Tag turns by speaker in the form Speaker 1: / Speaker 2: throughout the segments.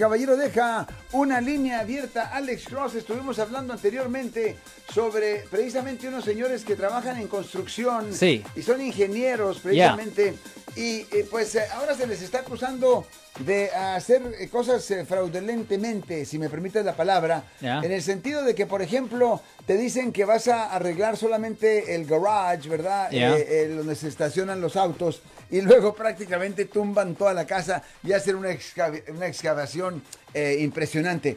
Speaker 1: Caballero deja una línea abierta. Alex Cross, estuvimos hablando anteriormente sobre precisamente unos señores que trabajan en construcción
Speaker 2: Sí.
Speaker 1: y son ingenieros precisamente. Y eh, pues eh, ahora se les está acusando de hacer eh, cosas fraudulentemente, si me permites la palabra, en el sentido de que, por ejemplo, te dicen que vas a arreglar solamente el garage, ¿verdad? Eh, eh, donde se estacionan los autos y luego prácticamente tumban toda la casa y hacen una, excav- una excavación eh, impresionante.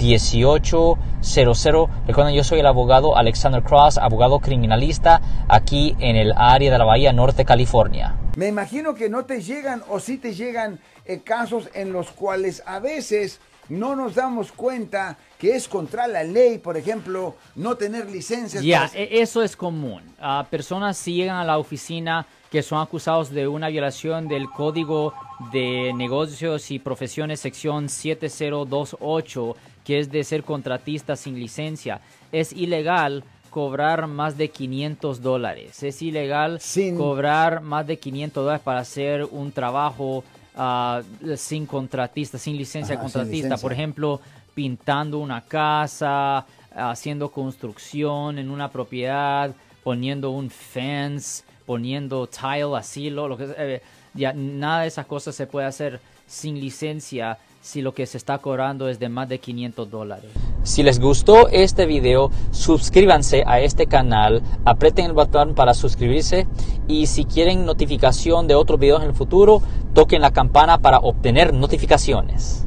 Speaker 3: 1-800-530-1800. Recuerden, yo soy el abogado Alexander Cross, abogado criminalista aquí en el área de la Bahía Norte, California.
Speaker 1: Me imagino que no te llegan o sí te llegan eh, casos en los cuales a veces no nos damos cuenta que es contra la ley, por ejemplo, no tener licencias.
Speaker 2: Ya,
Speaker 1: para-
Speaker 2: e- eso es común. Ah, personas si llegan a la oficina que son acusados de una violación del Código de Negocios y Profesiones, sección 7028, que es de ser contratista sin licencia. Es ilegal cobrar más de 500 dólares. Es ilegal
Speaker 1: Sin-
Speaker 2: cobrar más de 500 dólares para hacer un trabajo ah, sin contratista, sin licencia
Speaker 1: Ajá, sin
Speaker 2: contratista.
Speaker 1: licencia.
Speaker 2: Por ejemplo, pintando una casa, haciendo construcción en una propiedad, poniendo un fence, poniendo tile, asilo, lo que eh, ya nada de esas cosas se puede hacer sin licencia si lo que se está cobrando es de más de 500 dólares.
Speaker 3: Si les gustó este video, suscríbanse a este canal, aprieten el botón para suscribirse y si quieren notificación de otros videos en el futuro, toquen la campana para obtener notificaciones.